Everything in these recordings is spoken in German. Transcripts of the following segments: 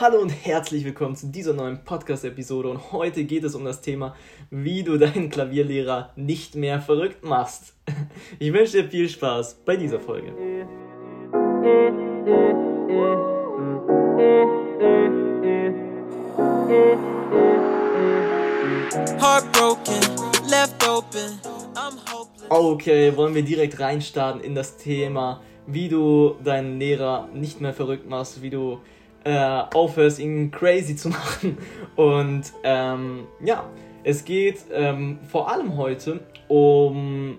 Hallo und herzlich willkommen zu dieser neuen Podcast-Episode und heute geht es um das Thema, wie du deinen Klavierlehrer nicht mehr verrückt machst. Ich wünsche dir viel Spaß bei dieser Folge. Okay, wollen wir direkt reinstarten in das Thema, wie du deinen Lehrer nicht mehr verrückt machst, wie du äh, aufhörst, ihn crazy zu machen. Und ähm, ja, es geht ähm, vor allem heute um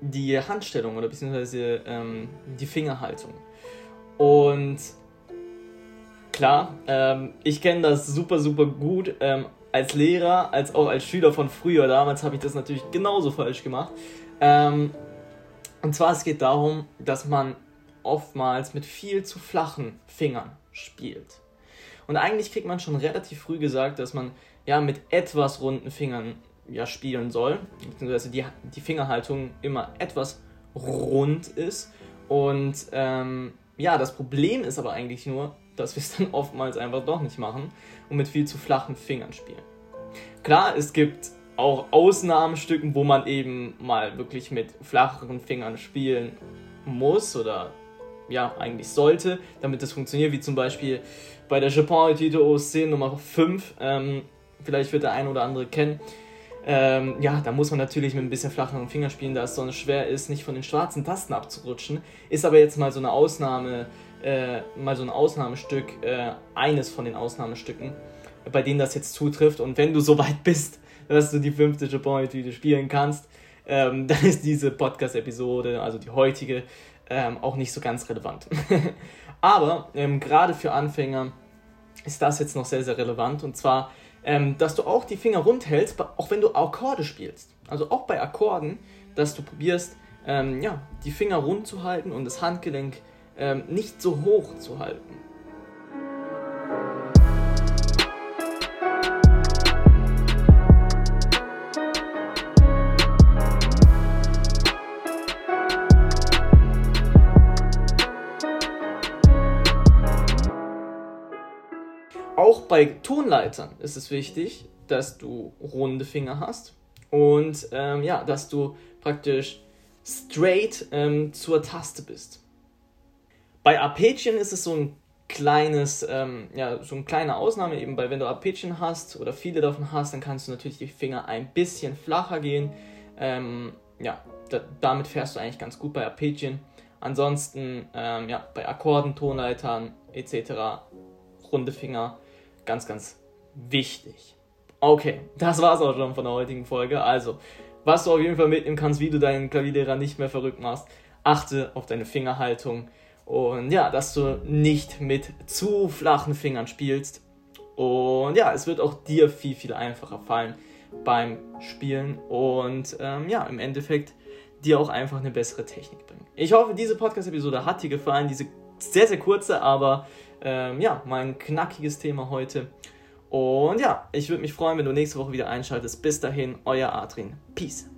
die Handstellung oder beziehungsweise ähm, die Fingerhaltung. Und klar, ähm, ich kenne das super, super gut. Ähm, als Lehrer, als auch als Schüler von früher, damals habe ich das natürlich genauso falsch gemacht. Ähm, und zwar, es geht darum, dass man oftmals mit viel zu flachen Fingern spielt. Und eigentlich kriegt man schon relativ früh gesagt, dass man ja mit etwas runden Fingern ja spielen soll, beziehungsweise die, die Fingerhaltung immer etwas rund ist. Und ähm, ja, das Problem ist aber eigentlich nur, dass wir es dann oftmals einfach doch nicht machen und mit viel zu flachen Fingern spielen. Klar, es gibt auch Ausnahmestücken, wo man eben mal wirklich mit flacheren Fingern spielen muss oder ja, eigentlich sollte, damit das funktioniert, wie zum Beispiel bei der Japan Etude OSC Nummer 5. Ähm, vielleicht wird der ein oder andere kennen. Ähm, ja, da muss man natürlich mit ein bisschen flacheren Fingern spielen, da es sonst schwer ist, nicht von den schwarzen Tasten abzurutschen. Ist aber jetzt mal so eine Ausnahme, äh, mal so ein Ausnahmestück, äh, eines von den Ausnahmestücken, bei denen das jetzt zutrifft. Und wenn du so weit bist, dass du die fünfte Japan-Etude spielen kannst, ähm, dann ist diese Podcast-Episode, also die heutige, ähm, auch nicht so ganz relevant. aber ähm, gerade für Anfänger ist das jetzt noch sehr, sehr relevant. Und zwar, ähm, dass du auch die Finger rund hältst, auch wenn du Akkorde spielst. Also auch bei Akkorden, dass du probierst, ähm, ja, die Finger rund zu halten und das Handgelenk ähm, nicht so hoch zu halten. Auch bei Tonleitern ist es wichtig, dass du runde Finger hast und ähm, ja, dass du praktisch straight ähm, zur Taste bist. Bei Arpeggien ist es so ein kleines, ähm, ja, so eine kleine Ausnahme eben, weil wenn du Arpeggien hast oder viele davon hast, dann kannst du natürlich die Finger ein bisschen flacher gehen. Ähm, ja, da, damit fährst du eigentlich ganz gut bei Arpeggien. Ansonsten, ähm, ja, bei Akkorden, Tonleitern etc. runde Finger, ganz, ganz wichtig. Okay, das war's auch schon von der heutigen Folge. Also, was du auf jeden Fall mitnehmen kannst, wie du deinen Klavierlehrer nicht mehr verrückt machst, achte auf deine Fingerhaltung und ja, dass du nicht mit zu flachen Fingern spielst. Und ja, es wird auch dir viel, viel einfacher fallen beim Spielen und ähm, ja, im Endeffekt dir auch einfach eine bessere Technik bringen. Ich hoffe, diese Podcast-Episode hat dir gefallen, diese sehr, sehr kurze, aber ähm, ja, mal ein knackiges Thema heute. Und ja, ich würde mich freuen, wenn du nächste Woche wieder einschaltest. Bis dahin, euer Adrian. Peace.